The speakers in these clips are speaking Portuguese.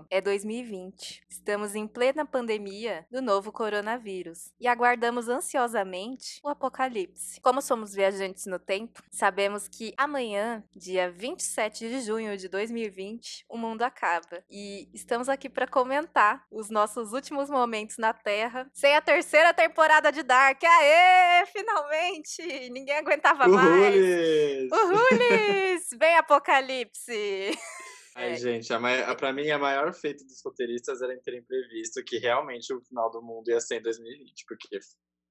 ano é 2020. Estamos em plena pandemia do novo coronavírus e aguardamos ansiosamente o apocalipse. Como somos viajantes no tempo, sabemos que amanhã, dia 27 de junho de 2020, o mundo acaba. E estamos aqui para comentar os nossos últimos momentos na Terra, sem a terceira temporada de Dark. Aê, finalmente! Ninguém aguentava mais. Uhules! Vem apocalipse! Ai, é. gente, a, a, pra mim, a maior feita dos roteiristas era terem previsto que realmente o final do mundo ia ser em 2020, porque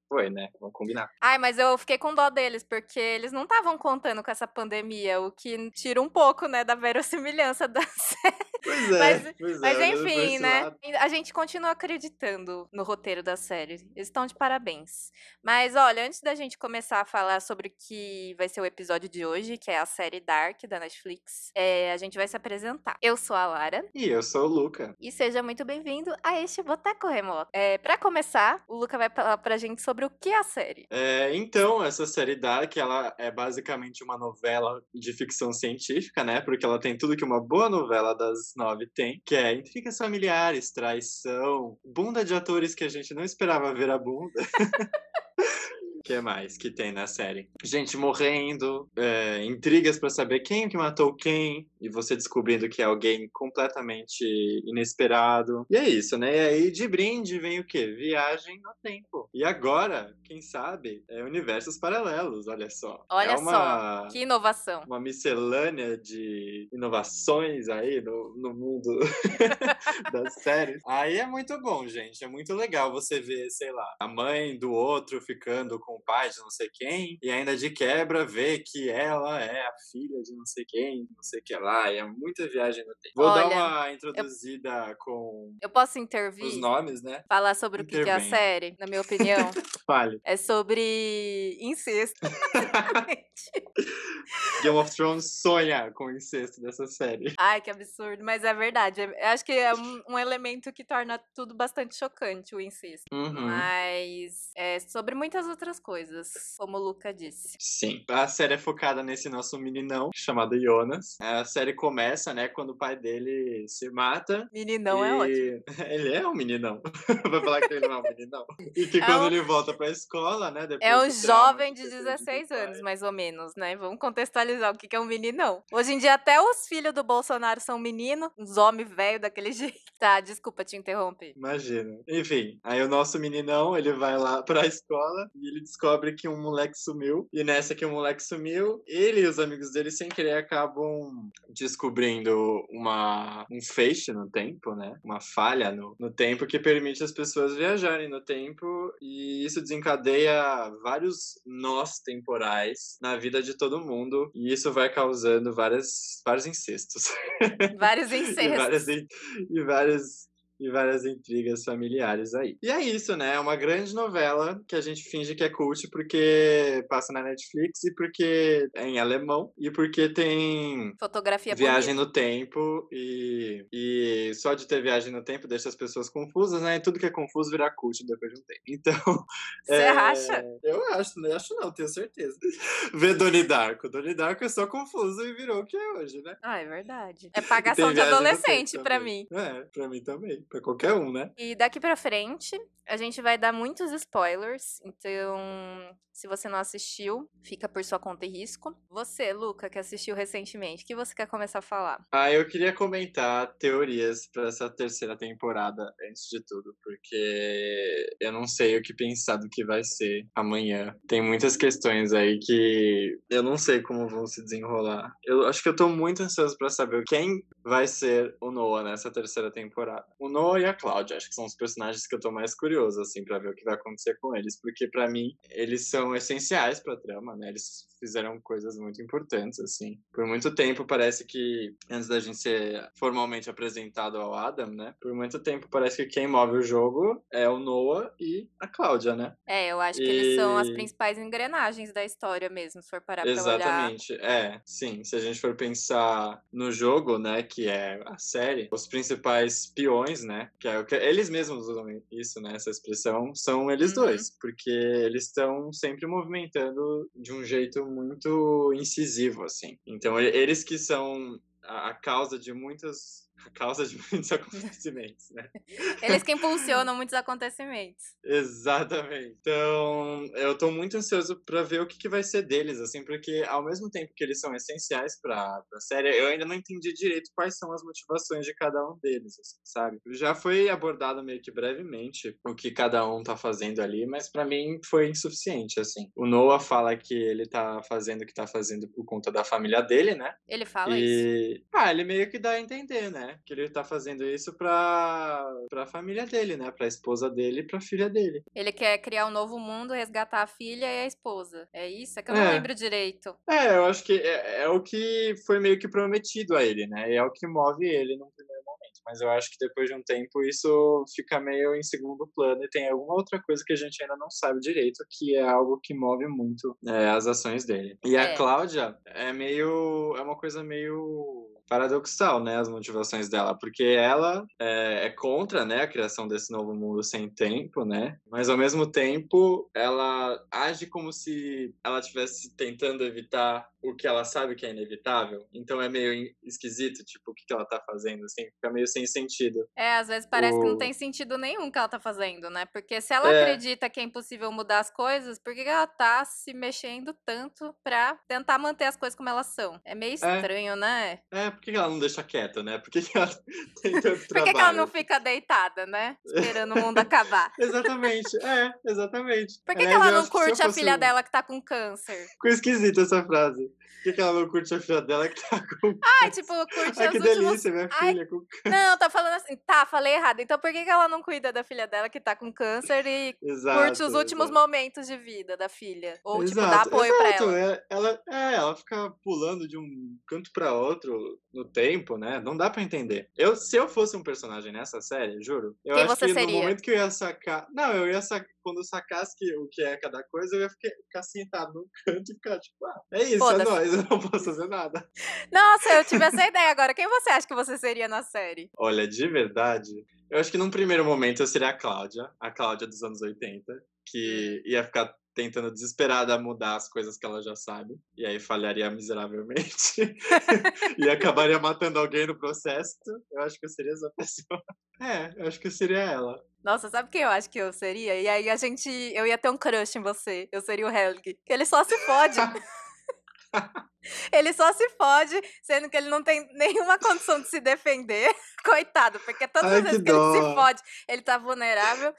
foi, né? Vamos combinar. Ai, mas eu fiquei com dó deles, porque eles não estavam contando com essa pandemia, o que tira um pouco, né, da verossimilhança da série. Pois é, mas, pois mas é, enfim, né? Lado. A gente continua acreditando no roteiro da série. Eles estão de parabéns. Mas olha, antes da gente começar a falar sobre o que vai ser o episódio de hoje, que é a série Dark da Netflix, é, a gente vai se apresentar. Eu sou a Lara. E eu sou o Luca. E seja muito bem-vindo a este Boteco Remoto. É, para começar, o Luca vai falar pra gente sobre sobre o que é a série. É, então, essa série Dark, ela é basicamente uma novela de ficção científica, né? Porque ela tem tudo que uma boa novela das nove tem, que é intrigas familiares, traição, bunda de atores que a gente não esperava ver a bunda. que mais que tem na série? Gente morrendo, é, intrigas para saber quem que matou quem, e você descobrindo que é alguém completamente inesperado. E é isso, né? E aí de brinde vem o quê? Viagem no tempo. E agora, quem sabe, é universos paralelos, olha só. Olha é uma, só, que inovação. Uma miscelânea de inovações aí no, no mundo das séries. Aí é muito bom, gente. É muito legal você ver, sei lá, a mãe do outro ficando com o pai de não sei quem, e ainda de quebra ver que ela é a filha de não sei quem, não sei o que lá, e é muita viagem no tempo. Vou Olha, dar uma introduzida eu, com. Eu posso intervir? Os nomes, né? Falar sobre Intervém. o que é a série, na minha opinião. Fale. É sobre incesto. Game of Thrones sonha com o incesto dessa série. Ai, que absurdo, mas é verdade. Eu acho que é um, um, elemento que torna tudo bastante chocante, o incesto. Uhum. Mas é sobre muitas outras coisas, como o Luca disse. Sim. A série é focada nesse nosso meninão, chamado Jonas. A série começa, né, quando o pai dele se mata. Meninão é e... é ótimo. Ele é um meninão. Vai falar que ele não é um meninão. E que é quando um... ele volta pra escola, né? é um jovem de 16 anos, mais ou menos, né? Vamos contextualizar o que é um meninão. Hoje em dia, até os filhos do Bolsonaro são meninos, uns homens velhos daquele jeito. Tá, desculpa te interromper. Imagina. Enfim, aí o nosso meninão, ele vai lá pra escola e ele descobre que um moleque sumiu. E nessa que o moleque sumiu, ele e os amigos dele, sem querer, acabam descobrindo uma, um feixe no tempo, né? Uma falha no, no tempo que permite as pessoas viajarem no tempo e isso desencadeia vários nós temporais na vida de todo mundo e isso vai causando várias, vários incestos. Vários incestos. e, várias, e várias e várias intrigas familiares aí. E é isso, né? É uma grande novela que a gente finge que é cult porque passa na Netflix e porque é em alemão e porque tem fotografia viagem bonita. no tempo e, e só de ter viagem no tempo deixa as pessoas confusas, né? E tudo que é confuso vira cult depois de um tempo. Então. Você é... acha? Eu acho, não acho não, tenho certeza. Vê Donnie Darko. Donnie Darko é só confuso e virou o que é hoje, né? Ah, é verdade. É pagação de adolescente para mim. É, pra mim também para qualquer um, né? E daqui para frente, a gente vai dar muitos spoilers, então se você não assistiu, fica por sua conta e risco. Você, Luca, que assistiu recentemente, o que você quer começar a falar? Ah, eu queria comentar teorias para essa terceira temporada, antes de tudo, porque eu não sei o que pensar do que vai ser amanhã. Tem muitas questões aí que eu não sei como vão se desenrolar. Eu acho que eu tô muito ansioso para saber quem vai ser o Noah nessa terceira temporada. O Noah e a Cláudia, acho que são os personagens que eu tô mais curioso assim, para ver o que vai acontecer com eles, porque para mim eles são essenciais para a trama, né? Eles fizeram coisas muito importantes, assim. Por muito tempo parece que, antes da gente ser formalmente apresentado ao Adam, né? Por muito tempo parece que quem move o jogo é o Noah e a Cláudia, né? É, eu acho e... que eles são as principais engrenagens da história mesmo, se for parar pra Exatamente, olhar. é, sim. Se a gente for pensar no jogo, né, que é a série, os principais peões, né, que é o que eles mesmos usam isso, né, essa expressão, são eles uhum. dois, porque eles estão sempre movimentando de um jeito muito incisivo, assim. Então, eles que são a causa de muitas a causa de muitos acontecimentos, né? Eles que impulsionam muitos acontecimentos. Exatamente. Então, eu tô muito ansioso para ver o que, que vai ser deles, assim, porque ao mesmo tempo que eles são essenciais pra, pra série, eu ainda não entendi direito quais são as motivações de cada um deles, assim, sabe? Já foi abordado meio que brevemente o que cada um tá fazendo ali, mas para mim foi insuficiente, assim. O Noah fala que ele tá fazendo o que tá fazendo por conta da família dele, né? Ele fala e... isso. Ah, ele meio que dá a entender, né? Que ele tá fazendo isso pra, pra família dele, né? Pra esposa dele e pra filha dele. Ele quer criar um novo mundo, resgatar a filha e a esposa. É isso? É que eu não É. lembro direito. É, eu acho que é, é o que foi meio que prometido a ele, né? E é o que move ele num primeiro momento. Mas eu acho que depois de um tempo isso fica meio em segundo plano e tem alguma outra coisa que a gente ainda não sabe direito, que é algo que move muito é, as ações dele. E a É. Cláudia é meio. é uma coisa meio paradoxal, né, as motivações dela, porque ela é, é contra, né, a criação desse novo mundo sem tempo, né, mas ao mesmo tempo ela age como se ela estivesse tentando evitar o que ela sabe que é inevitável, então é meio esquisito, tipo, o que que ela tá fazendo, assim, fica meio sem sentido. É, às vezes parece que não O- tem sentido nenhum que ela tá fazendo, né? Porque se ela É. acredita que é impossível mudar as coisas, por que que ela tá se mexendo tanto pra tentar manter as coisas como elas são? É meio estranho, né? É, por que que ela não deixa quieta, né, por que que ela tem tanto Por trabalho? que, que ela não fica deitada, né? Esperando o mundo acabar. Exatamente, é, exatamente. Por que, que Aliás, ela não que curte a fosse filha dela que tá com câncer? Ficou esquisita essa frase. Por que, que ela não curte a filha dela que tá com. Ai, tipo, curte Ai, os que delícia, minha Ai, filha. Com... Não, tá falando assim. Tá, falei errado. Então por que, que ela não cuida da filha dela que tá com câncer e Exato. curte os últimos exato. momentos de vida da filha? Ou, tipo, dá Exato, apoio pra exato, ela. é- ela. É, ela fica pulando de um canto pra outro no tempo, né? Não dá pra entender. Eu, se eu fosse um personagem nessa série, juro, eu Quem acho que seria? no momento que eu ia sacar. Não, eu ia sacar. Quando eu sacasse que, o que é cada coisa, eu ia ficar, ficar sentado num canto e ficar tipo, ah, é isso, é nóis, eu não posso fazer nada. Nossa, eu tive essa ideia agora. Quem você acha que você seria na série? Olha, de verdade, eu acho que num primeiro momento eu seria a Cláudia, a Cláudia dos anos 80, que ia ficar tentando desesperada mudar as coisas que ela já sabe, e aí falharia miseravelmente, e acabaria matando alguém no processo. Eu acho que eu seria essa pessoa. É, eu acho que eu seria ela. Nossa, sabe quem eu acho que eu seria? E aí a gente. Eu ia ter um crush em você. Eu seria o Helg. Ele só se fode. ele só se fode, sendo que ele não tem nenhuma condição de se defender. Coitado, porque todas Ai, as vezes que que ele se fode, ele tá vulnerável.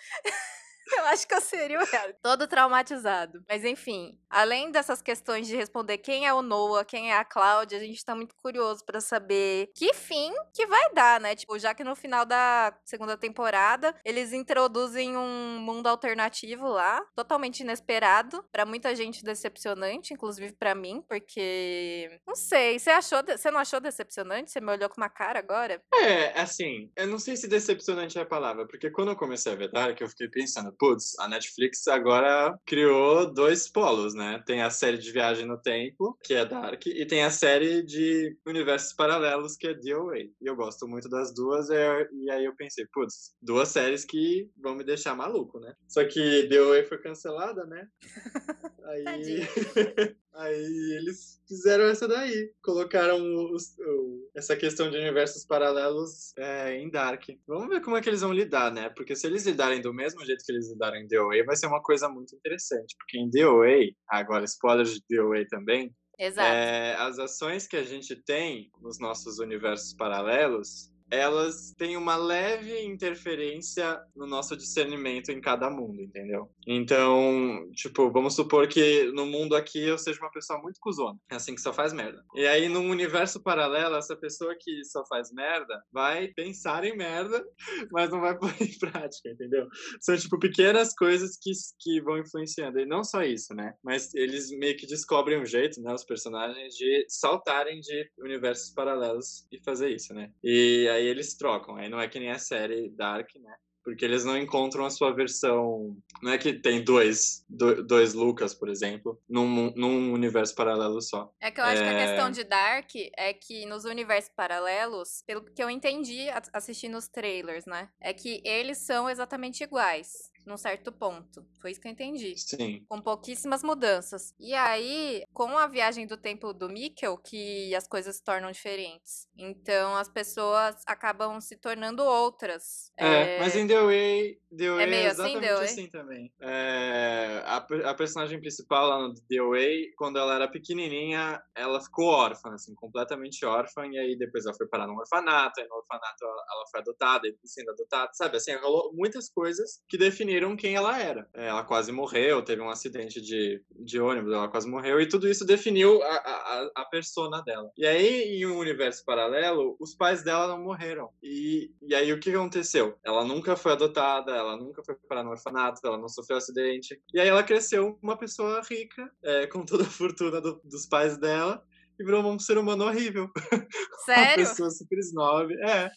Eu acho que eu seria o Helg. Todo traumatizado. Mas enfim, além dessas questões de responder quem é o Noah, quem é a Cláudia, a gente tá muito curioso pra saber que fim que vai dar, né? Tipo, já que no final da segunda temporada eles introduzem um mundo alternativo lá, totalmente inesperado, pra muita gente decepcionante, inclusive pra mim, porque não sei, você achou, você não achou decepcionante? Você me olhou com uma cara agora? É, assim, eu não sei se decepcionante é a palavra, porque quando eu comecei a ver Dark, eu fiquei pensando, putz, a Netflix agora criou dois polos, né? Tem a série de viagem no tempo, que é Dark, e tem a série de universos paralelos, que é DOA. E eu gosto muito das duas, é- e aí eu pensei, putz, duas séries que vão me deixar maluco, né? Só que DOA foi cancelada, né? Aí. aí eles fizeram essa daí. Colocaram os- o- essa questão de universos paralelos é, em Dark. Vamos ver como é que eles vão lidar, né? Porque se eles lidarem do mesmo jeito que eles lidaram em DOA, vai ser uma coisa muito interessante. Porque em DOA, agora spoilers de DOA também, Exato. é, as ações que a gente tem nos nossos universos paralelos, elas têm uma leve interferência no nosso discernimento em cada mundo, entendeu? Então, tipo, vamos supor que no mundo aqui eu seja uma pessoa muito cuzona, assim que só faz merda. E aí, num universo paralelo, essa pessoa que só faz merda vai pensar em merda, mas não vai pôr em prática, entendeu? São, tipo, pequenas coisas que, que vão influenciando. E não só isso, né? Mas eles meio que descobrem um jeito, né? Os personagens, de saltarem de universos paralelos e fazer isso, né? E aí eles trocam. Aí não é que nem a série Dark, né? Porque eles não encontram a sua versão. Não é que tem dois, do- dois Lucas, por exemplo, num, num universo paralelo só. É que eu acho que a É. questão de Dark é que nos universos paralelos, pelo que eu entendi assistindo os trailers, né? É que eles são exatamente iguais. Num certo ponto. Foi isso que eu entendi. Sim. Com pouquíssimas mudanças. E aí, com a viagem do tempo do Mikkel, que as coisas se tornam diferentes. Então, as pessoas acabam se tornando outras. É, mas em The Way, The Way é, meio assim, exatamente The Way? assim também. É, a, a personagem principal lá no The Way, quando ela era pequenininha, ela ficou órfã, assim, completamente órfã, e aí depois ela foi parar num orfanato, aí no orfanato ela, ela foi adotada, e sendo adotada, sabe? Assim, rolou muitas coisas que definiram quem ela era. É, ela quase morreu, teve um acidente de, de ônibus, ela quase morreu, e tudo isso definiu a, a, a- persona dela. E aí, em um universo paralelo, os pais dela não morreram. E, e aí, o que aconteceu? Ela nunca foi adotada, ela nunca foi parar no orfanato, ela não sofreu acidente. E aí, ela cresceu uma pessoa rica, é, com toda a fortuna do- dos pais dela, e virou um ser humano horrível. Uma Sério? pessoa super snob. É.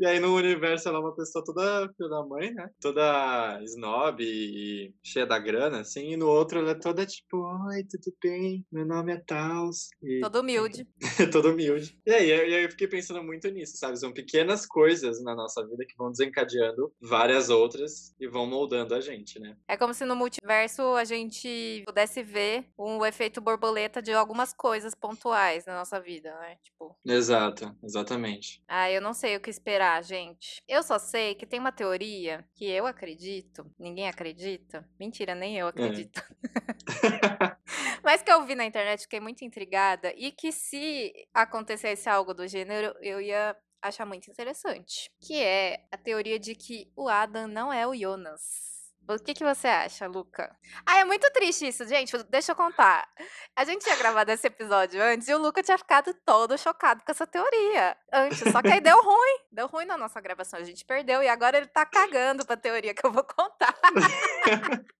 E aí no universo ela é uma pessoa toda filha da mãe, né? Toda snob e cheia da grana, assim. E no outro ela é toda tipo, oi, tudo bem? Meu nome é Taos. E Todo humilde. todo humilde. E aí, e aí eu fiquei pensando muito nisso, sabe? São pequenas coisas na nossa vida que vão desencadeando várias outras e vão moldando a gente, né? É como se no multiverso a gente pudesse ver um efeito borboleta de algumas coisas pontuais na nossa vida, né? Tipo, Exato, exatamente. ah, eu não sei o que esperar, gente. Eu só sei que tem uma teoria que eu acredito, ninguém acredita. Mentira, nem eu acredito. Mas que eu vi na internet, fiquei muito intrigada. E que se acontecesse algo do gênero, eu ia achar muito interessante. Que é a teoria de que o Adam não é o Jonas. O que, que você acha, Luca? Ah, é muito triste isso, gente. Deixa eu contar. A gente tinha gravado esse episódio antes e o Luca tinha ficado todo chocado com essa teoria antes. Só que aí deu ruim. Deu ruim na nossa gravação. A gente perdeu e agora ele tá cagando pra teoria que eu vou contar.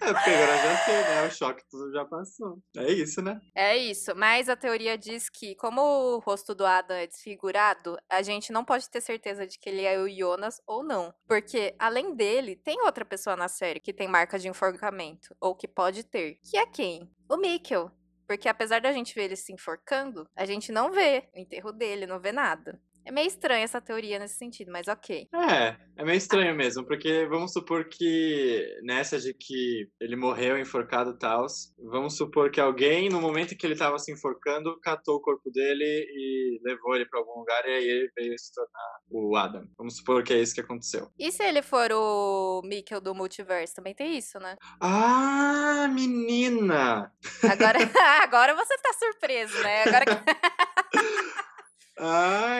É, porque agora já sei, né? O choque tudo já passou. É isso, né? É isso, mas a teoria diz que, como o rosto do Adam é desfigurado, a gente não pode ter certeza de que ele é o Jonas ou não. Porque, além dele, tem outra pessoa na série que tem marca de enforcamento, ou que pode ter. Que é quem? O Mikkel. Porque apesar da gente ver ele se enforcando, a gente não vê o enterro dele, não vê nada. É meio estranha essa teoria nesse sentido, mas ok. É, é meio estranho mesmo, porque vamos supor que nessa de que ele morreu enforcado e tal, vamos supor que alguém, no momento em que ele tava se enforcando, catou o corpo dele e levou ele pra algum lugar e aí ele veio se tornar o Adam. Vamos supor que é isso que aconteceu. E se ele for o Mikkel do multiverso? Também tem isso, né? Ah, menina! Agora, agora você tá surpreso, né? Agora que-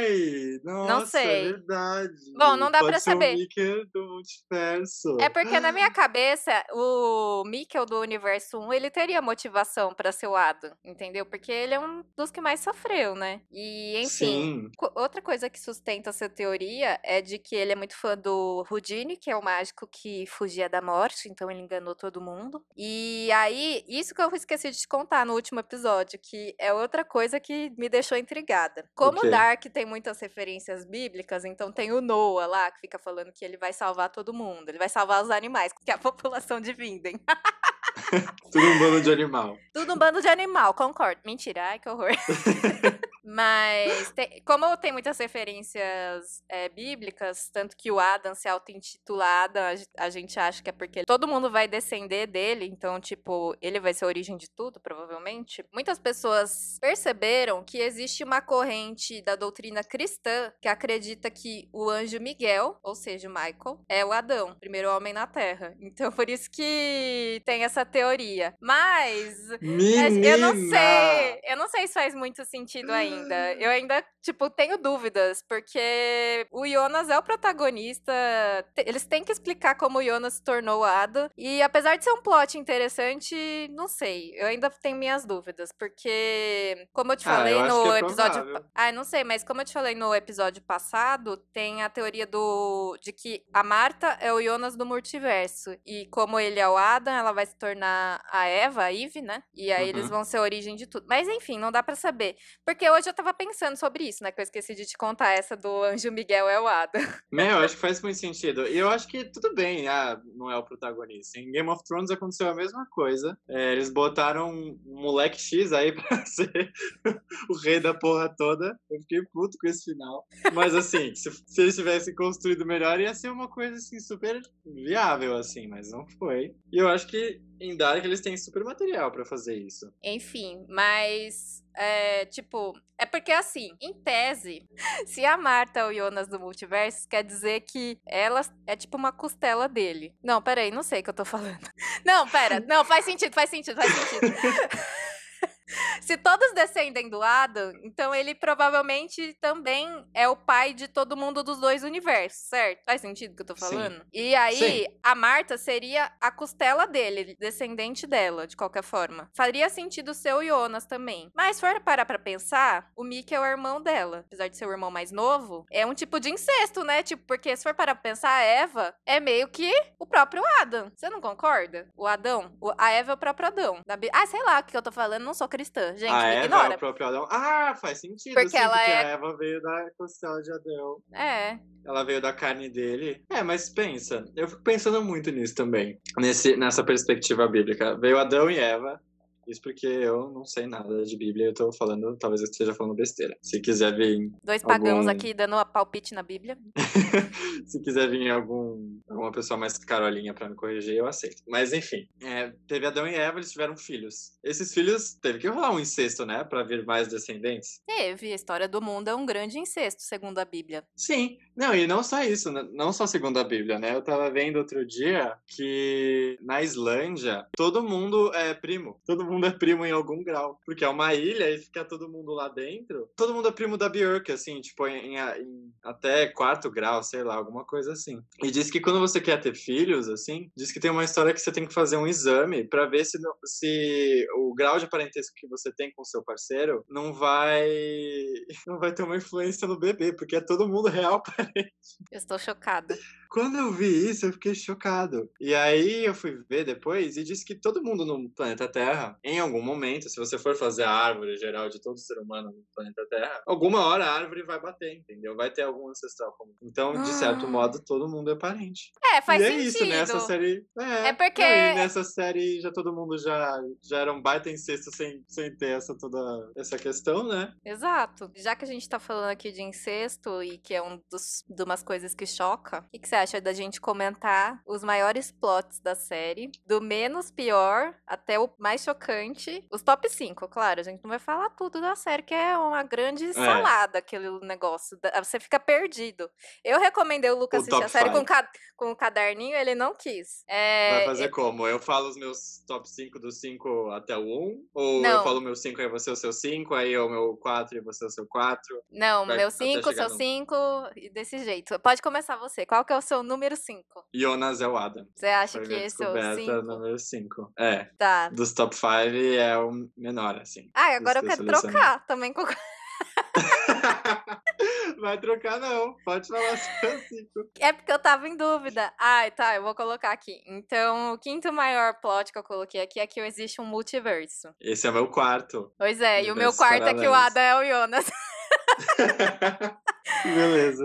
Ai, nossa, sei. é verdade. Bom, não dá Pode pra saber. o Mickey do multiverso. É porque na minha cabeça, o Mikkel do universo 1, ele teria motivação pra ser o Adam, entendeu? Porque ele é um dos que mais sofreu, né? E, enfim, Sim. outra coisa que sustenta essa teoria é de que ele é muito fã do Houdini, que é o mágico que fugia da morte, então ele enganou todo mundo. E aí, isso que eu esqueci de te contar no último episódio, que é outra coisa que me deixou intrigada. Como quê? o Dark tem muitas referências bíblicas, então tem o Noah lá, que fica falando que ele vai salvar todo mundo, ele vai salvar os animais, que é a população de Vinden. Tudo um bando de animal. Tudo um bando de animal, concordo. Mentira, ai que horror. Mas, tem- como tem muitas referências é, bíblicas, tanto que o Adam se auto-intitula Adam, a, ge- a gente acha que é porque todo mundo vai descender dele, então, tipo, ele vai ser a origem de tudo, provavelmente. Muitas pessoas perceberam que existe uma corrente da doutrina cristã que acredita que o anjo Miguel, ou seja, o Michael, é o Adão, o primeiro homem na Terra. Então, por isso que tem essa teoria. Mas mas Menina! Eu não sei. Eu não sei se faz muito sentido ainda. Eu ainda, tipo, tenho dúvidas, porque o Jonas é o protagonista. Eles têm que explicar como o Jonas se tornou o Ada. E apesar de ser um plot interessante, não sei. Eu ainda tenho minhas dúvidas, porque, como eu te Ah, falei eu acho no é episódio. provável. Ah, não sei, mas como eu te falei no episódio passado, tem a teoria do de que a Marta é o Jonas do multiverso. E como ele é o Adam, ela vai se tornar a Eva, a Eve, né? E aí eles Uhum. vão ser a origem de tudo. Mas enfim, não dá pra saber. Porque hoje hoje eu tava pensando sobre isso, né? Que eu esqueci de te contar essa do Anjo Miguel é o Ada. Meu, eu acho que faz muito sentido. E eu acho que tudo bem, ah, não é o protagonista. Em Game of Thrones aconteceu a mesma coisa. É, eles botaram um moleque X aí pra ser o rei da porra toda. Eu fiquei puto com esse final. Mas assim, se, se eles tivessem construído melhor, ia ser uma coisa assim super viável, assim, mas não foi. E eu acho que em Dark eles têm super material para fazer isso. Enfim, mas é, tipo, é porque assim, em tese, se a Marta é o Jonas do multiverso, quer dizer que ela é tipo uma costela dele. Não, peraí, não sei o que eu tô falando. Não, pera, não, faz sentido, faz sentido, faz sentido. Se todos descendem do Adam, então ele provavelmente também é o pai de todo mundo dos dois universos, certo? Faz sentido o que eu tô falando? Sim. E aí, Sim. a Marta seria a costela dele, descendente dela, de qualquer forma. Faria sentido ser o Jonas também. Mas se for parar pra pensar, o Mickey é o irmão dela. Apesar de ser o irmão mais novo, é um tipo de incesto, né? Tipo, porque se for parar pra pensar, a Eva é meio que o próprio Adam. Você não concorda? O Adão. A Eva é o próprio Adão. Ah, sei lá o que eu tô falando, não sou cristã. Gente, a me Eva ignora. É o próprio Adão. Ah, faz sentido. Porque sim, ela porque é... a Eva veio da costela de Adão. É. Ela veio da carne dele. É, mas pensa, eu fico pensando muito nisso também. Nesse, nessa perspectiva bíblica. Veio Adão e Eva. Isso porque eu não sei nada de Bíblia, eu tô falando, talvez eu esteja falando besteira. Se quiser vir. Dois pagãos algum... aqui dando a palpite na Bíblia. Se quiser vir algum, alguma pessoa mais carolinha para me corrigir, eu aceito. Mas enfim, é, teve Adão e Eva, eles tiveram filhos. Esses filhos teve que rolar um incesto, né? Para vir mais descendentes. Teve. A história do mundo é um grande incesto, segundo a Bíblia. Sim. Não, e não só isso, não só segundo a Bíblia, né? Eu tava vendo outro dia que na Islândia todo mundo é primo. Todo mundo é primo em algum grau. Porque é uma ilha e fica todo mundo lá dentro. Todo mundo é primo da Björk, assim, tipo, em, em, até quarto grau, sei lá, alguma coisa assim. E diz que quando você quer ter filhos, assim, diz que tem uma história que você tem que fazer um exame para ver se, se o grau de parentesco que você tem com seu parceiro não vai não vai ter uma influência no bebê, porque é todo mundo real parente. Eu estou chocada. Quando eu vi isso, eu fiquei chocado. E aí eu fui ver depois e disse que todo mundo no planeta Terra, em algum momento, se você for fazer a árvore geral de todo ser humano no planeta Terra, alguma hora a árvore vai bater, entendeu? Vai ter algum ancestral comum. Então, de certo ah. modo, todo mundo é parente. É, faz e sentido. é isso, nessa série. É, é porque. Não, nessa série já todo mundo já, já era um baita incesto sem, sem ter essa toda essa questão, né? Exato. Já que a gente tá falando aqui de incesto e que é um dos de umas coisas que choca, o que, você acha da gente comentar os maiores plots da série, do menos pior até o mais chocante. Os top 5, claro, a gente não vai falar tudo da série, que é uma grande é. salada aquele negócio. Você fica perdido. Eu recomendei o Lucas o assistir a série com, ca com o caderninho, ele não quis. É... Vai fazer como? Eu falo os meus top 5 do 5 até o 1? Ou não. eu falo o meu 5 aí você o seu 5, aí o meu 4 e você o seu 4? Não, meu 5, seu 5 e desse jeito. Pode começar você. Qual que é o seu número 5? Jonas é o Adam. Você acha Foi que esse é o 5? número 5. É. Tá. Dos top 5 é o menor, assim. Ah, agora eu quero trocar também com. Vai trocar, não. Pode falar seu 5. É porque eu tava em dúvida. Ai, tá, eu vou colocar aqui. Então, o quinto maior plot que eu coloquei aqui é que existe um multiverso. Esse é o meu quarto. Pois é, e o meu quarto paralelos. é que o Adam é o Jonas. Beleza.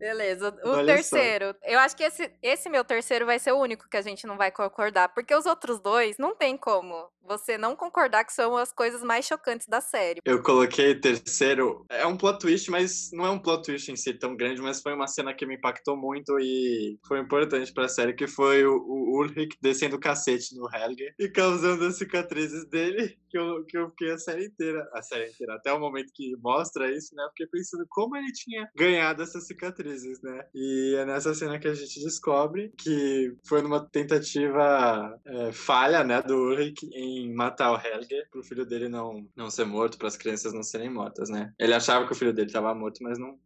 Beleza. O Olha terceiro. Só. Eu acho que esse, esse meu terceiro vai ser o único que a gente não vai concordar. Porque os outros dois não tem como você não concordar que são as coisas mais chocantes da série. Eu coloquei terceiro. É um plot twist, mas não é um plot twist em si tão grande, mas foi uma cena que me impactou muito e foi importante pra série, que foi o, o Ulrich descendo o cacete no Helge e causando as cicatrizes dele, que eu, que eu fiquei a série inteira, a série inteira, até o momento que mostra isso, né? Fiquei pensando como ele tinha ganhado essas cicatrizes, né? E é nessa cena que a gente descobre que foi numa tentativa é, falha, né, do Ulrich em em matar o Helge pro filho dele não, não ser morto, para as crianças não serem mortas, né? Ele achava que o filho dele estava morto, mas não,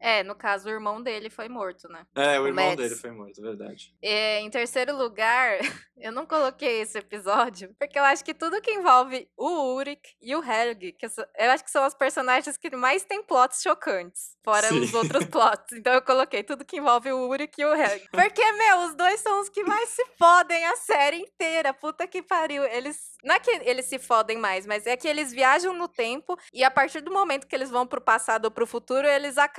É, no caso, o irmão dele foi morto, né? É, o, O irmão Mads. dele foi morto, é verdade. É, em terceiro lugar, eu não coloquei esse episódio, porque eu acho que tudo que envolve o Urik e o Helg, que eu acho que são os personagens que mais têm plots chocantes, fora Sim. os outros plots. Então eu coloquei tudo que envolve o Urik e o Helg. Porque, meu, os dois são os que mais se fodem a série inteira. Puta que pariu. Eles. Não é que eles se fodem mais, mas é que eles viajam no tempo e a partir do momento que eles vão pro passado ou pro futuro, eles acabam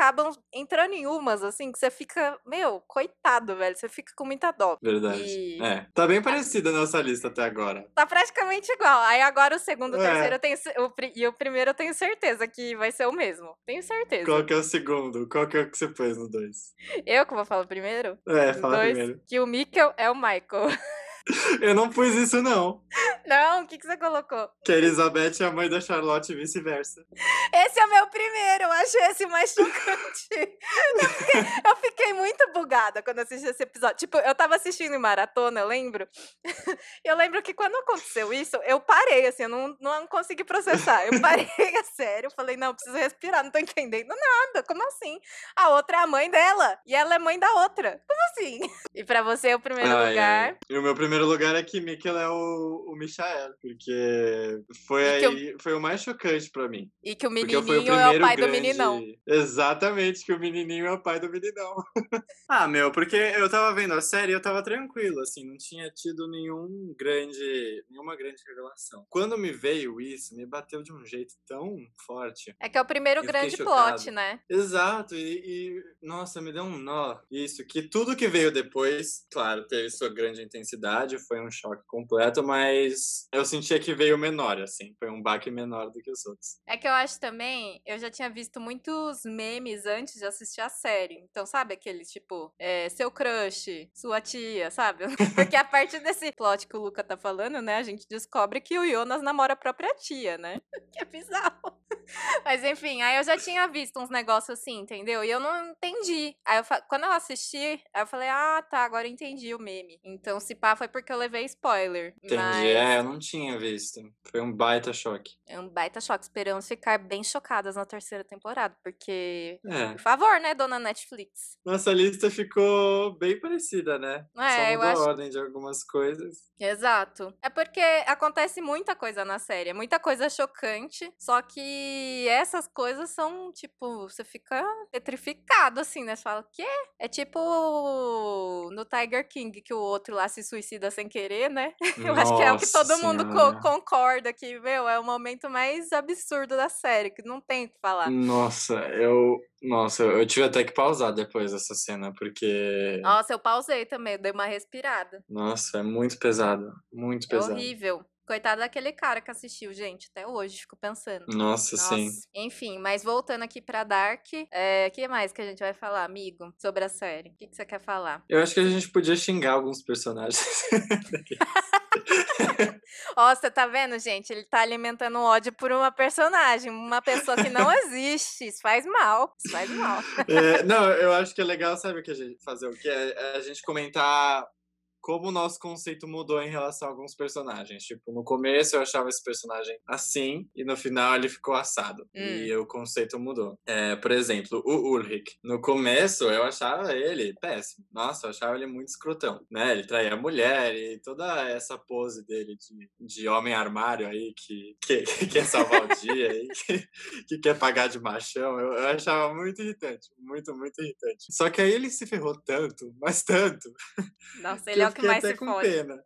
entrando em umas, assim, que você fica, meu, coitado, velho. Você fica com muita dó. Verdade. E- É. Tá bem parecida a nossa lista até agora. Tá praticamente igual. Aí agora o segundo, o É. terceiro eu tenho. O, e o primeiro eu tenho certeza que vai ser o mesmo. Tenho certeza. Qual que é o segundo? Qual que é o que você pôs no dois? Eu que vou falar primeiro? É, fala dois, primeiro. Que o Mikkel é o Michael. Eu não pus isso, não. Não, o que, que você colocou? Que a Elizabeth é a mãe da Charlotte e vice-versa. Esse é o meu primeiro, eu acho esse mais chocante. eu fiquei muito bugada quando assisti esse episódio. Tipo, eu tava assistindo em maratona, eu lembro. eu lembro que quando aconteceu isso, eu parei, assim, eu não, não consegui processar. Eu parei a sério, falei, não, preciso respirar, não tô entendendo nada. Como assim? A outra é a mãe dela, e ela é mãe da outra. Como assim? E pra você, o primeiro Ai, lugar. ai. E o meu primeiro lugar é que Mikkel é o, o Michael, porque foi aí, foi o mais chocante pra mim. E que o menininho o é o pai do grande... meninão. Exatamente, que o menininho é o pai do meninão. ah, meu, porque eu tava vendo a série e eu tava tranquilo, assim, não tinha tido nenhum grande, nenhuma grande revelação. Quando me veio isso, me bateu de um jeito tão forte. É que é o primeiro grande plot, né? Exato, e, e, nossa, me deu um nó. Isso, que tudo que veio depois, claro, teve sua grande intensidade, foi um choque completo, mas eu sentia que veio menor, assim, foi um baque menor do que os outros. É que eu acho também, eu já tinha visto muitos memes antes de assistir a série. Então, sabe aqueles tipo, é, seu crush, sua tia, sabe? Porque a partir desse plot que o Luca tá falando, né, a gente descobre que o Jonas namora a própria tia, né? Que é bizarro. Mas enfim, aí eu já tinha visto uns negócios assim, entendeu? E eu não entendi. Aí eu quando eu assisti, aí eu falei, ah, tá, agora eu entendi o meme. Então, se pá, foi porque eu levei spoiler. Entendi, Mas... é, eu não tinha visto. Foi um baita choque. É um baita choque. Esperamos ficar bem chocadas na terceira temporada, porque. É, Por favor, né, dona Netflix? nossa lista ficou bem parecida, né? É, Só eu mudou acho- a ordem de algumas coisas. Exato. É porque acontece muita coisa na série, é muita coisa chocante, só que essas coisas são, tipo, você fica petrificado, assim, né? Você fala, o quê? É tipo no Tiger King, que o outro lá se suicida sem querer, né? Eu acho que é o que todo mundo co- concorda que, meu, é o momento mais absurdo da série, que não tem o que falar. Nossa, eu. Nossa, eu tive até que pausar depois dessa cena, porque. Nossa, eu pausei também, dei uma respirada. Nossa, é muito pesado. Muito É pesado. horrível. Coitado daquele cara que assistiu, gente, até hoje, fico pensando. Nossa, sim. Nossa. Enfim, mas voltando aqui pra Dark, o que mais que a gente vai falar, amigo, sobre a série? O que, que você quer falar? Eu acho que a gente podia xingar alguns personagens. Ó, você tá vendo, gente? Ele tá alimentando ódio por uma personagem, uma pessoa que não existe. Isso faz mal. Isso faz mal. É, não, eu acho que é legal, sabe o que a gente fazer? O que é, é a gente comentar como o nosso conceito mudou em relação a alguns personagens. Tipo, no começo eu achava esse personagem assim, e no final ele ficou assado. E o conceito mudou. É, por exemplo, o Ulrich. No começo eu achava ele péssimo. Nossa, eu achava ele muito escrotão. Né? Ele traía a mulher e toda essa pose dele de, de homem armário aí que, que, que quer salvar o dia e que, que quer pagar de machão. Eu, eu achava muito irritante. Muito, muito irritante. Só que aí ele se ferrou tanto, mas tanto, Nossa, ele fiquei até com fode. pena.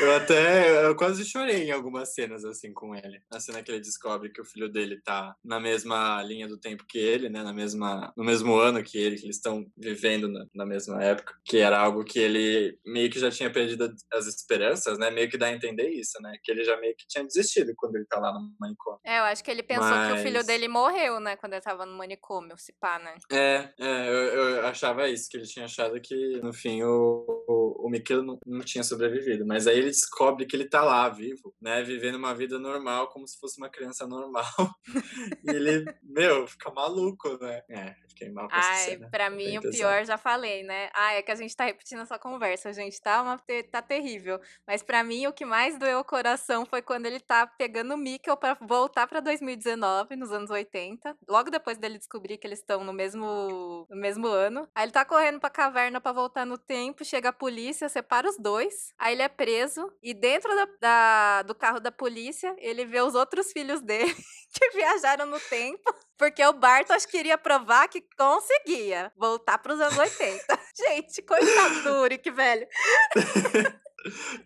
Eu até, eu quase chorei em algumas cenas assim com ele. A cena que ele descobre que o filho dele tá na mesma linha do tempo que ele, né, na mesma, no mesmo ano que ele, que eles estão vivendo na, na mesma época, que era algo que ele meio que já tinha perdido as esperanças, né, meio que dá a entender isso, né, que ele já meio que tinha desistido quando ele tá lá no manicômio. É, eu acho que ele pensou que o filho Mas- dele morreu, né? Quando ele tava no manicômio, se pá, né? É, é eu, eu achava isso, que ele tinha achado que, no fim, o, o, o Mikelo não, não tinha sobrevivido. Mas aí ele descobre que ele tá lá, vivo, né? Vivendo uma vida normal, como se fosse uma criança normal. e ele, meu, fica maluco, né? É, Com essa Ai, cena. pra Bem mim o pesado. pior já falei, né? Ai, é que a gente tá repetindo essa conversa, gente, tá? Uma, tá terrível. Mas pra mim o que mais doeu o coração foi quando ele tá pegando o Mikkel pra voltar pra 2019, nos anos 80. Logo depois dele descobrir que eles estão no mesmo, no mesmo ano. Aí ele tá correndo pra caverna pra voltar no tempo, chega a polícia, separa os dois. Aí ele é preso e dentro da, da- do carro da polícia, ele vê os outros filhos dele que viajaram no tempo. Porque o Bartos queria provar que conseguia voltar pros anos 80. Gente, coitado do Uric, velho.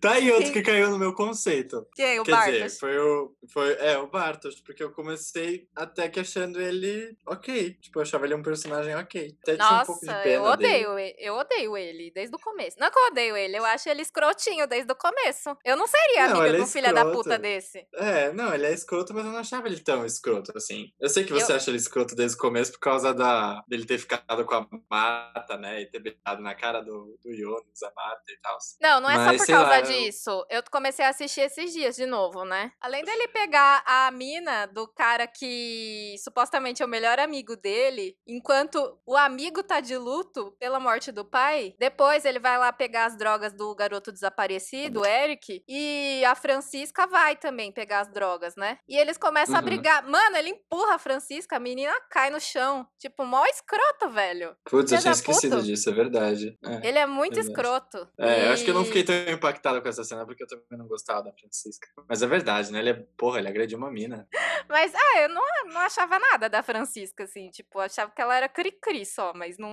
Tá aí outro que caiu no meu conceito. Quem? O Quer Bartos? dizer, foi o. Foi, é, o Bartos, porque eu comecei até que achando ele ok. Tipo, eu achava ele um personagem ok. Até tinha um pouco de Nossa, pena eu dele. odeio ele. Eu odeio ele desde o começo. Não é que eu odeio ele, eu acho ele escrotinho desde o começo. Eu não seria Não, amiga de é um filho da puta desse. É, não, ele é escroto, mas eu não achava ele tão escroto assim. Eu sei que você Eu- acha ele escroto desde o começo por causa da, dele ter ficado com a Marta, né? E ter beijado na cara do, do Jonas, a Marta e tal. Não, não é Mas, só por sei causa lá, eu- disso. Eu comecei a assistir esses dias de novo, né? Além dele pegar a mina do cara que supostamente é o melhor amigo dele, enquanto o amigo tá de luto pela morte do pai, depois ele vai lá pegar as drogas do garoto desaparecido, Eric, e a Francisca vai também pegar as drogas, né? E eles começam a Uhum. brigar. Mano, ele empurra a Francisca, a menina cai no chão. Tipo, mó escrota, velho. Putz, eu tinha esquecido puta. disso, é verdade. É. Ele é muito Verdade. escroto. É, eu acho que eu não E- fiquei tão impactado com essa cena porque eu também não gostava da Francisca. Mas é verdade, né? Ele é, porra, ele agrediu uma mina. Mas, ah, eu não, não achava nada da Francisca, assim. Tipo, achava que ela era cri-cri só, mas não,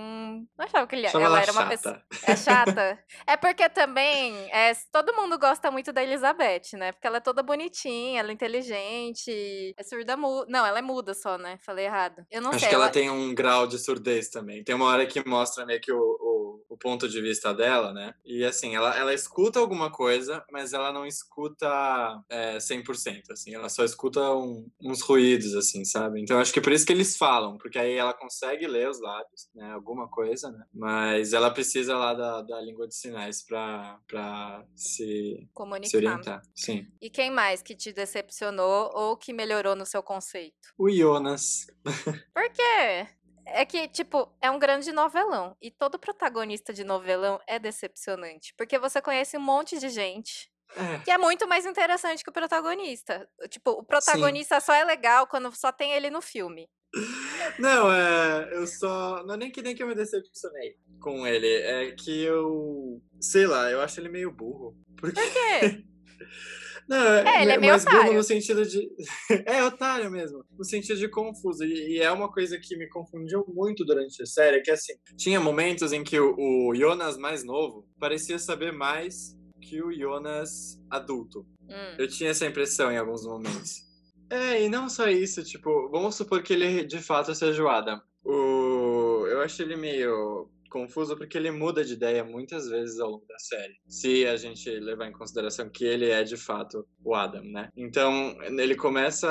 não achava que ele, ela ela era uma pessoa. É chata. é porque também é, todo mundo gosta muito da Elizabeth, né? Porque ela é toda bonitinha, ela é inteligente, é surda muda. Não, ela é muda só, né? Falei errado. Eu não Acho sei. que ela tem um grau de surdez também. Tem uma hora que mostra meio que o, o, o ponto de vista dela, né? E assim, ela, ela escuta alguma coisa, mas ela não escuta é, 100%, assim. Ela só escuta um- uns ruídos, assim, sabe? Então acho que é por isso que eles falam, porque aí ela consegue ler os lábios, né? Alguma coisa, né? Mas ela precisa lá da, da língua de sinais pra, pra se, comunicar. se orientar. Sim. E quem mais que te decepcionou ou que melhorou no seu conceito? O Jonas. Por quê? É que, tipo, é um grande novelão. E todo protagonista de novelão é decepcionante. Porque você conhece um monte de gente É. que é muito mais interessante que o protagonista. Tipo, o protagonista só é legal quando só tem ele no filme. Não, é. Eu só. Não é nem que nem que eu me decepcionei com ele. É que eu. Sei lá, eu acho ele meio burro. Porque. Por quê? Não, É, ele é meio mas burro otário. no sentido de. é, otário mesmo. No sentido de confuso. E, e é uma coisa que me confundiu muito durante a série, que assim, tinha momentos em que o, o Jonas mais novo parecia saber mais que o Jonas adulto. Hum. Eu tinha essa impressão em alguns momentos. É, e não só isso, tipo, vamos supor que ele de fato seja o Adam. O... Eu acho ele meio confuso porque ele muda de ideia muitas vezes ao longo da série. Se a gente levar em consideração que ele é de fato o Adam, né? Então, ele começa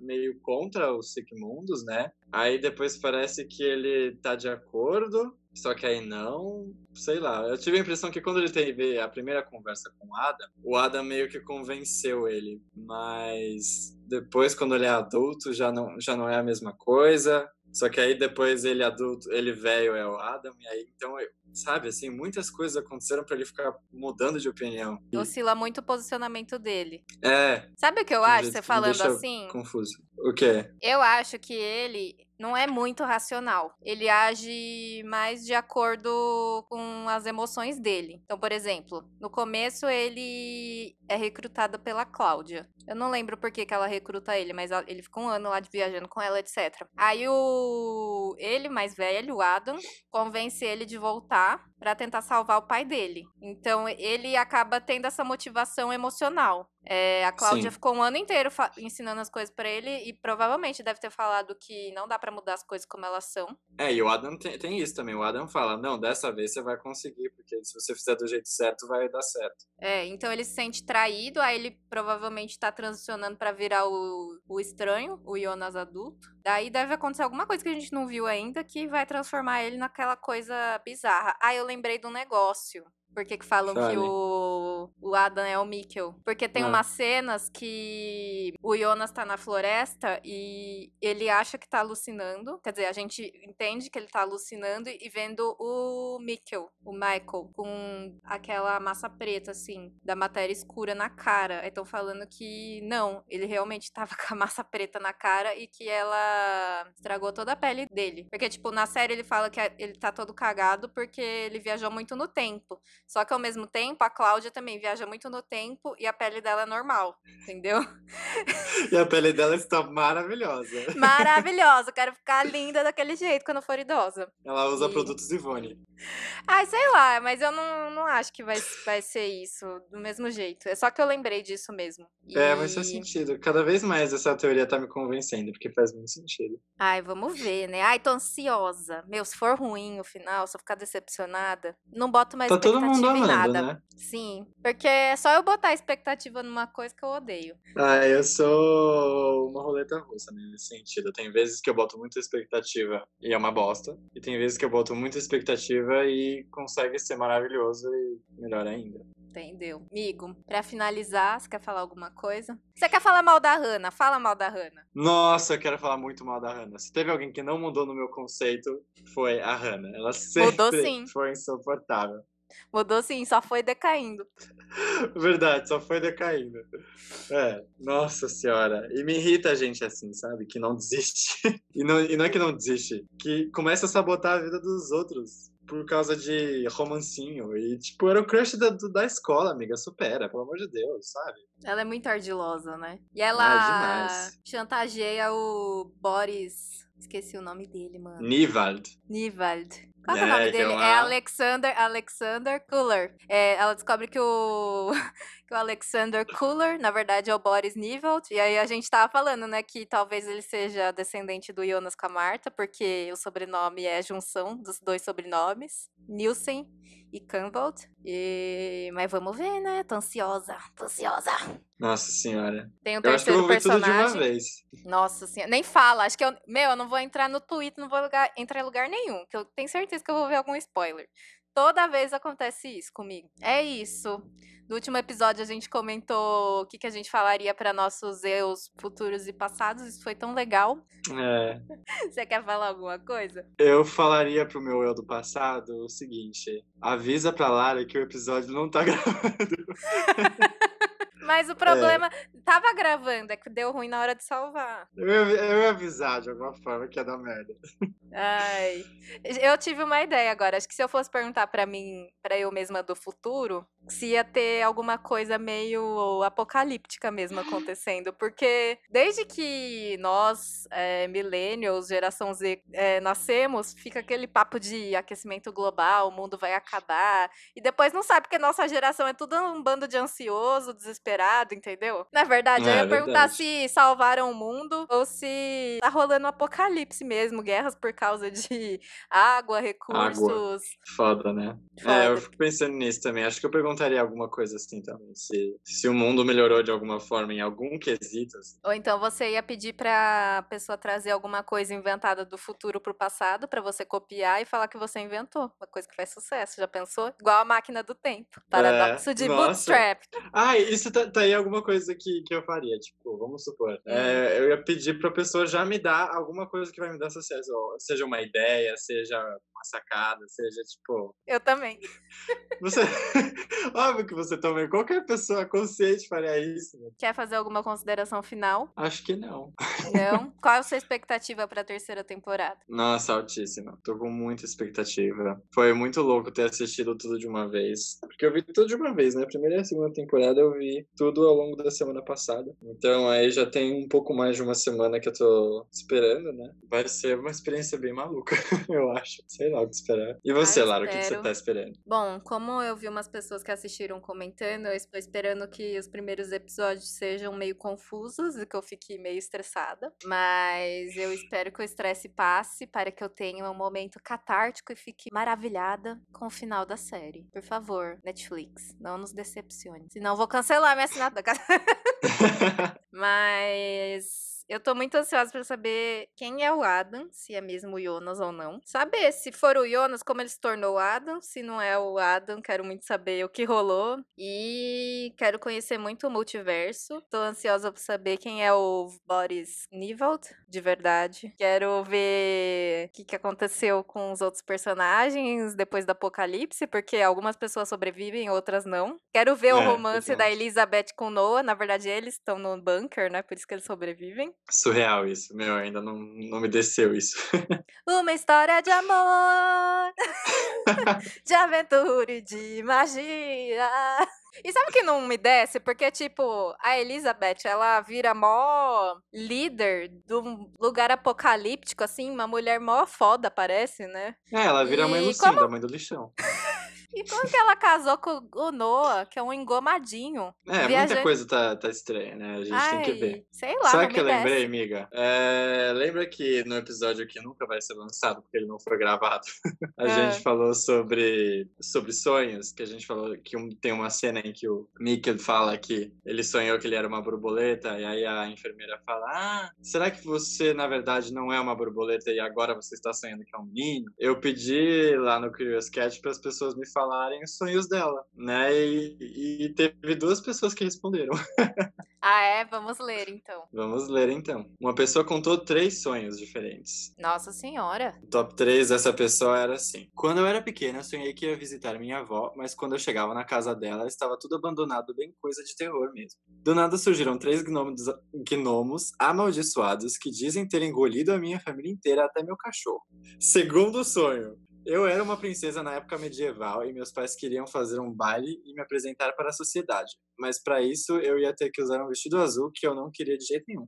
meio contra os Sigmundos, né? Aí depois parece que ele tá de acordo, só que aí não, sei lá. Eu tive a impressão que quando ele teve a primeira conversa com o Adam, o Adam meio que convenceu ele, mas depois quando ele é adulto já não, já não é a mesma coisa. Só que aí depois ele adulto, ele velho é o Adam e aí então, sabe, assim, muitas coisas aconteceram pra ele ficar mudando de opinião. E- Oscila muito o posicionamento dele. É, Sabe o que eu acho, você falando assim? confuso. O quê? Eu acho que ele não é muito racional. Ele age mais de acordo com as emoções dele. Então, por exemplo, no começo ele é recrutado pela Cláudia. Eu não lembro por que, que ela recruta ele, mas ele ficou um ano lá de viajando com ela, etc. Aí o ele mais velho, o Adam, convence ele de voltar pra tentar salvar o pai dele. Então ele acaba tendo essa motivação emocional. É, a Cláudia Sim. ficou um ano inteiro ensinando as coisas pra ele e provavelmente deve ter falado que não dá pra mudar as coisas como elas são. É, e o Adam tem, tem isso também. O Adam fala: não, dessa vez você vai conseguir, porque se você fizer do jeito certo, vai dar certo. É, então ele se sente traído, aí ele provavelmente tá transicionando pra virar o, o estranho, o Jonas adulto. Daí deve acontecer alguma coisa que a gente não viu ainda que vai transformar ele naquela coisa bizarra. Ah, eu lembrei um negócio. Por que, que falam Fale. que o, o Adam é o Mikkel? Porque tem Ah. umas cenas que o Jonas tá na floresta e ele acha que tá alucinando. Quer dizer, a gente entende que ele tá alucinando e vendo o Mikkel, o Michael, com aquela massa preta, assim, da matéria escura na cara. Aí estão falando que não, ele realmente tava com a massa preta na cara e que ela estragou toda a pele dele. Porque, tipo, na série ele fala que ele tá todo cagado porque ele viajou muito no tempo. Só que ao mesmo tempo, a Cláudia também viaja muito no tempo e a pele dela é normal, entendeu? E a pele dela está maravilhosa. Maravilhosa, quero ficar linda daquele jeito quando for idosa. Ela usa E- produtos Ivone. Ai, sei lá, mas eu não, não acho que vai, vai ser isso do mesmo jeito. É só que eu lembrei disso mesmo. É, mas faz E- sentido. Cada vez mais essa teoria tá me convencendo, porque faz muito sentido. Ai, vamos ver, né? Ai, tô ansiosa. Meu, se for ruim o final, se eu ficar decepcionada, não boto mais Tá todo mundo em amando, nada. né? Sim, porque é só eu botar expectativa numa coisa que eu odeio. Ah, eu sou uma roleta russa nesse sentido. Tem vezes que eu boto muita expectativa e é uma bosta. E tem vezes que eu boto muita expectativa e consegue ser maravilhoso e melhor ainda. Entendeu? Amigo, pra finalizar, você quer falar alguma coisa? Você quer falar mal da Hannah? Fala mal da Hannah. Nossa, eu quero falar muito mal da Hannah. Se teve alguém que não mudou no meu conceito, foi a Hannah. Ela sempre Mudou sim. foi insuportável. Mudou sim, só foi decaindo. Verdade, só foi decaindo. É, nossa senhora. E me irrita a gente assim, sabe? Que não desiste. E não, e não é que não desiste, que começa a sabotar a vida dos outros por causa de romancinho. E, tipo, era o crush da, da escola, amiga. Supera, pelo amor de Deus, sabe? Ela é muito ardilosa, né? E Ah, ela demais. chantageia o Boris. Esqueci o nome dele, mano. Nivald. Nivald. Qual é o É, nome é dele? É uma- Alexander, Alexander Kuller. É, ela descobre que o, o Alexander Kuller, na verdade, é o Boris Nivald. E aí a gente tava falando, né, que talvez ele seja descendente do Jonas com a Marta, porque o sobrenome é a junção dos dois sobrenomes, Nielsen e Canvald. E... Mas vamos ver, né? Tô ansiosa, tô ansiosa. Nossa senhora. Tem um Eu acho que eu terceiro vou ver tudo de uma personagem. vez. Nossa senhora, nem fala. Acho que eu. Meu, eu não vou entrar no Twitter, não vou lugar, entrar em lugar nenhum. Que eu tenho certeza que eu vou ver algum spoiler. Toda vez acontece isso comigo. É isso. No último episódio a gente comentou o que, que a gente falaria para nossos eus futuros e passados. Isso foi tão legal. É. Você quer falar alguma coisa? Eu falaria pro meu eu do passado o seguinte: avisa pra Lara que o episódio não tá gravando. Mas o problema. Tava gravando, é que deu ruim na hora de salvar. Eu ia, eu ia avisar de alguma forma que ia dar merda. Ai. Eu tive uma ideia agora. Acho que se eu fosse perguntar pra mim, pra eu mesma do futuro, se ia ter alguma coisa meio apocalíptica mesmo acontecendo. Porque desde que nós, é, millennials, geração Z, é, nascemos, fica aquele papo de aquecimento global, o mundo vai acabar. E depois não sabe, porque nossa geração é tudo um bando de ansioso, desesperado, entendeu? Na verdade, eu É, ia perguntar verdade. se salvaram o mundo ou se tá rolando um apocalipse mesmo, guerras por causa de água, recursos. Foda, né? Foda. É, eu fico pensando nisso também. Acho que eu perguntaria alguma coisa assim também. Se, se o mundo melhorou de alguma forma em algum quesito. assim. Ou então você ia pedir pra pessoa trazer alguma coisa inventada do futuro pro passado pra você copiar e falar que você inventou. Uma coisa que faz sucesso, já pensou? Igual a máquina do tempo. Paradoxo de É, nossa. Bootstrap. Ah, isso tá, tá aí alguma coisa que, que eu faria. Tipo, vamos supor. É, eu ia pedir pra pessoa já me dar alguma coisa que vai me dar sucesso. Seja uma ideia, seja uma sacada, seja tipo. Eu também. Você... Óbvio que você também. Qualquer pessoa consciente faria isso. né? Quer fazer alguma consideração final? Acho que não. Não? Qual é a sua expectativa pra terceira temporada? Nossa, altíssima. Tô com muita expectativa. Foi muito louco ter assistido tudo de uma vez. Porque eu vi tudo de uma vez, né? A primeira e a segunda temporada eu vi tudo ao longo da semana passada. Então aí já tem um pouco mais de uma semana que eu tô esperando, né? Vai ser uma experiência bem maluca, eu acho. Sei lá o que esperar. E você, Ah, Lara, o que, que você tá esperando? Bom, como eu vi umas pessoas que assistiram comentando, eu estou esperando que os primeiros episódios sejam meio confusos e que eu fique meio estressada. Mas eu espero que o estresse passe para que eu tenha um momento catártico e fique maravilhada com o final da série. Por favor, Netflix, não nos decepcione. Senão eu vou cancelar minha assinatura. Mas Eu tô muito ansiosa pra saber quem é o Adam, se é mesmo o Jonas ou não. Saber se for o Jonas, como ele se tornou o Adam. Se não é o Adam, quero muito saber o que rolou. E quero conhecer muito o multiverso. Tô ansiosa pra saber quem é o Boris Nivald, de verdade. Quero ver o que, que aconteceu com os outros personagens depois do apocalipse, porque algumas pessoas sobrevivem, outras não. Quero ver o É, romance exato. da Elizabeth com Noah. Na verdade, eles estão no bunker, né? Por isso que eles sobrevivem. Surreal isso, meu, ainda não, não me desceu isso. Uma história de amor, de aventura e de magia. E sabe o que não me desce? Porque, tipo, a Elizabeth, ela vira mó líder de um lugar apocalíptico, assim, uma mulher mó foda, parece, né? É, ela vira a mãe E Lucinda, como- a mãe do lixão. E como que ela casou com o Noah, que é um engomadinho? É, muita Viajante. coisa tá, tá estranha, né? A gente tem que ver. Ai, sei lá, Sabe o que eu desce. lembrei, amiga? É, lembra que no episódio que nunca vai ser lançado, porque ele não foi gravado, a É. gente falou sobre, sobre sonhos, que a gente falou que um- tem uma cena em que o Mikkel fala que ele sonhou que ele era uma borboleta, e aí a enfermeira fala, ah, será que você, na verdade, não é uma borboleta e agora você está sonhando que é um menino? Eu pedi lá no Curious Cat para as pessoas me falarem os sonhos dela, né? E, e teve duas pessoas que responderam. Ah, é? Vamos ler, então. Vamos ler então. Uma pessoa contou três sonhos diferentes. Nossa senhora. O top 3 dessa pessoa era assim. Quando eu era pequena, sonhei que ia visitar minha avó, mas quando eu chegava na casa dela, estava tudo abandonado, bem coisa de terror mesmo. Do nada surgiram três gnomos, gnomos amaldiçoados que dizem ter engolido a minha família inteira até meu cachorro. Segundo sonho. Eu era uma princesa na época medieval e meus pais queriam fazer um baile e me apresentar para a sociedade. Mas para isso eu ia ter que usar um vestido azul que eu não queria de jeito nenhum.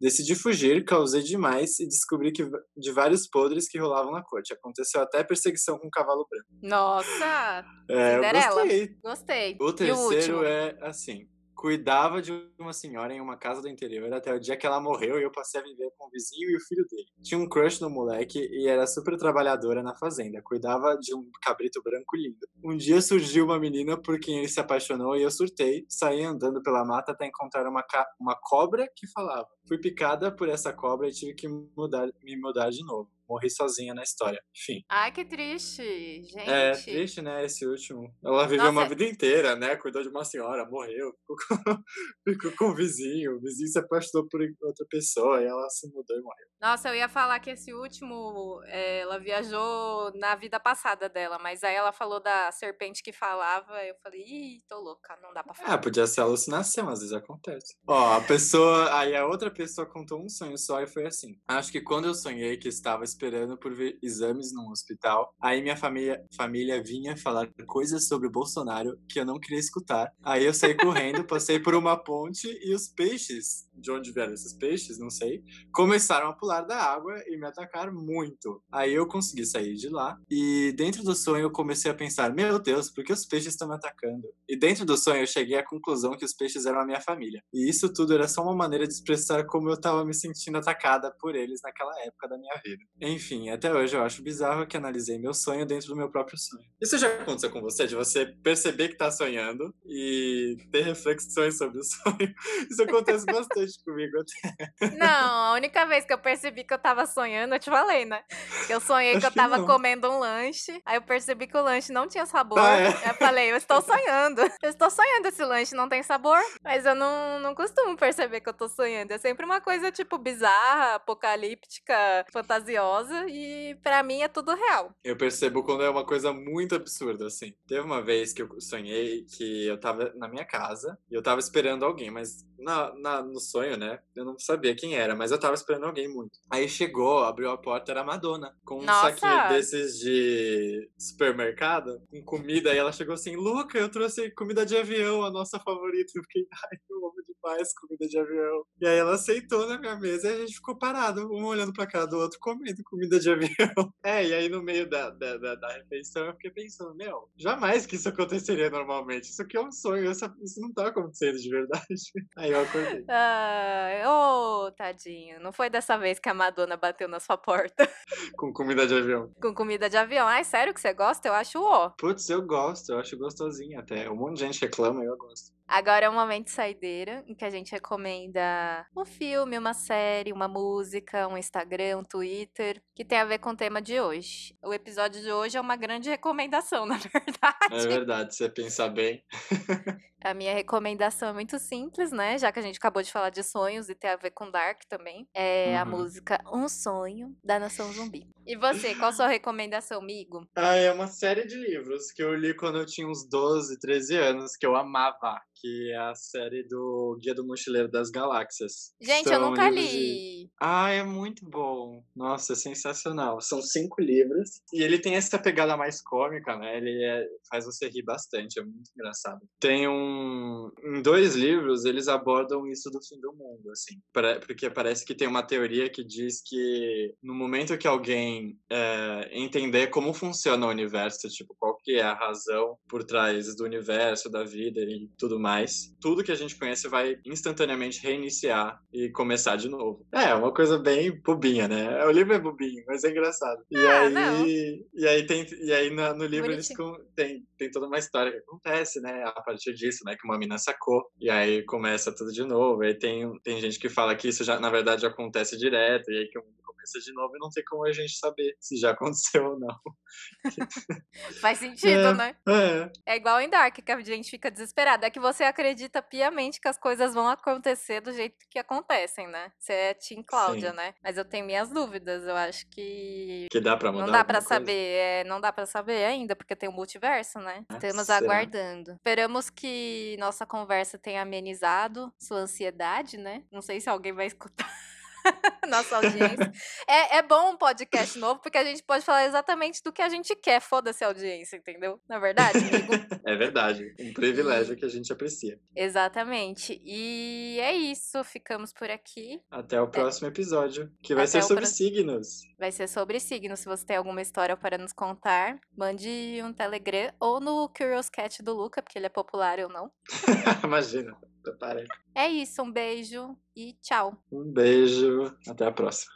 Decidi fugir, causei demais e descobri que de vários podres que rolavam na corte. Aconteceu até perseguição com um cavalo branco. Nossa, É, eu gostei. gostei. O o terceiro último? é assim. Cuidava de uma senhora em uma casa do interior até o dia que ela morreu e eu passei a viver com o vizinho e o filho dele. Tinha um crush no moleque e era super trabalhadora na fazenda. Cuidava de um cabrito branco lindo. Um dia surgiu uma menina por quem ele se apaixonou e eu surtei. Saí andando pela mata até encontrar uma, uma cobra que falava. Fui picada por essa cobra e tive que mudar, me mudar de novo. Morri sozinha na história. Enfim. Ai, que triste, gente. É triste, né? Esse último. Ela viveu Nossa, uma é- vida inteira, né? Cuidou de uma senhora, morreu, ficou com, ficou com o vizinho. O vizinho se apaixonou por outra pessoa e ela se mudou e morreu. Nossa, eu ia falar que esse último, é, ela viajou na vida passada dela, mas aí ela falou da serpente que falava, eu falei, ih, tô louca, não dá pra Ah, falar. podia ser alucinação, às vezes acontece. Ó, a pessoa. Aí a outra pessoa contou um sonho só e foi assim. Acho que quando eu sonhei que estava esperando por ver exames num hospital, aí minha família, família vinha falar coisas sobre o Bolsonaro que eu não queria escutar. Aí eu saí correndo, passei por uma ponte e os peixes, de onde vieram esses peixes, não sei, começaram a pular da água e me atacar muito. Aí eu consegui sair de lá e dentro do sonho eu comecei a pensar: meu Deus, por que os peixes estão me atacando? E dentro do sonho eu cheguei à conclusão que os peixes eram a minha família. E isso tudo era só uma maneira de expressar como eu tava me sentindo atacada por eles naquela época da minha vida. Enfim, até hoje eu acho bizarro que analisei meu sonho dentro do meu próprio sonho. Isso já aconteceu com você? De você perceber que tá sonhando e ter reflexões sobre o sonho? Isso acontece bastante comigo até. Não, a única vez que eu percebi que eu tava sonhando, eu te falei, né? Que eu sonhei que Acho eu que tava não. comendo um lanche, aí eu percebi que o lanche não tinha sabor. Ah, é? Eu falei, eu estou sonhando. Eu estou sonhando, esse lanche não tem sabor. Mas eu não, não costumo perceber que eu tô sonhando. É sempre uma coisa, tipo, bizarra, apocalíptica, fantasiosa. E pra mim é tudo real. Eu percebo quando é uma coisa muito absurda, assim. Teve uma vez que eu sonhei que eu tava na minha casa e eu tava esperando alguém, mas na, na- no sonho, né? Eu não sabia quem era, mas eu tava esperando alguém muito. Aí chegou, abriu a porta, era a Madonna, com um Nossa! saquinho desses de supermercado, com comida. E ela chegou assim: Luca, eu trouxe comida de avião, a nossa favorita. Eu fiquei, ai, eu amo demais comida de avião. E aí ela aceitou na minha mesa e a gente ficou parado, um olhando pra cara do outro, comendo comida de avião. É, e aí no meio da, da, da, da refeição eu fiquei pensando, meu, jamais que isso aconteceria normalmente. Isso aqui é um sonho, essa- isso não tá acontecendo de verdade. Aí eu acordei. Ai, ô, tadinho. Não foi dessa vez que a Madonna bateu na sua porta Com comida de avião. com comida de avião. Ai, sério que você gosta? Eu acho ó. Putz, eu gosto, eu acho gostosinho até. Um monte de gente reclama eu gosto. Agora é o momento saideira, em que a gente recomenda um filme, uma série, uma música, um Instagram, um Twitter, que tem a ver com o tema de hoje. O episódio de hoje é uma grande recomendação, na verdade. É verdade, se você pensar bem. A minha recomendação é muito simples, né? Já que a gente acabou de falar de sonhos e tem a ver com Dark também. É a Uhum. música Um Sonho, da Nação Zumbi. E você, qual a sua recomendação, amigo? Ah, é uma série de livros que eu li quando eu tinha uns 12, 13 anos, que eu amava, que é a série do Guia do Mochileiro das Galáxias. Gente, eu nunca livros de- li. Ah, é muito bom. Nossa, é sensacional. São cinco livros. E ele tem essa pegada mais cômica, né? Ele é- faz você rir bastante, é muito engraçado. Tem um. Em dois livros, eles abordam isso do fim do mundo, assim. Pare- Porque parece que tem uma teoria que diz que no momento que alguém é, entender como funciona o universo, tipo, qual que é a razão por trás do universo, da vida e tudo mais, tudo que a gente conhece vai instantaneamente reiniciar e começar de novo. É, uma coisa bem bobinha, né? O livro é bobinho, mas é engraçado. E Ah, aí, não. e aí tem e aí na- no, livro eles Bonitinho. com- tem, tem toda uma história que acontece, né? A partir disso, né? Que uma mina sacou e aí começa tudo de novo. Aí tem tem gente que fala que isso já na verdade acontece direto e aí que o começa de novo e não tem como a gente saber se já aconteceu ou não. Faz sentido, É. né? É, É igual em Dark, que a gente fica desesperada. É que você acredita piamente que as coisas vão acontecer do jeito que acontecem, né? Você é Team Cláudia, Sim. né? Mas eu tenho minhas dúvidas. Eu acho que. que dá pra mudar. Não dá pra coisa. saber, é, não dá pra saber ainda, porque tem o multiverso, né? Ah, Estamos aguardando. Esperamos que nossa conversa tenha amenizado sua ansiedade, né? Não sei se alguém vai escutar. Nossa audiência. É, é bom um podcast novo, porque a gente pode falar exatamente do que a gente quer. Foda-se a audiência, entendeu? Na verdade, amigo. É verdade. Um privilégio que a gente aprecia. Exatamente. E é isso. Ficamos por aqui. Até o próximo episódio, que vai Até ser sobre próximo. signos. Vai ser sobre signos. Se você tem alguma história para nos contar, mande um Telegram ou no Curious Cat do Luca, porque ele é popular ou não. Imagina. Preparei. É isso. Um beijo e tchau. Um beijo. Até a próxima.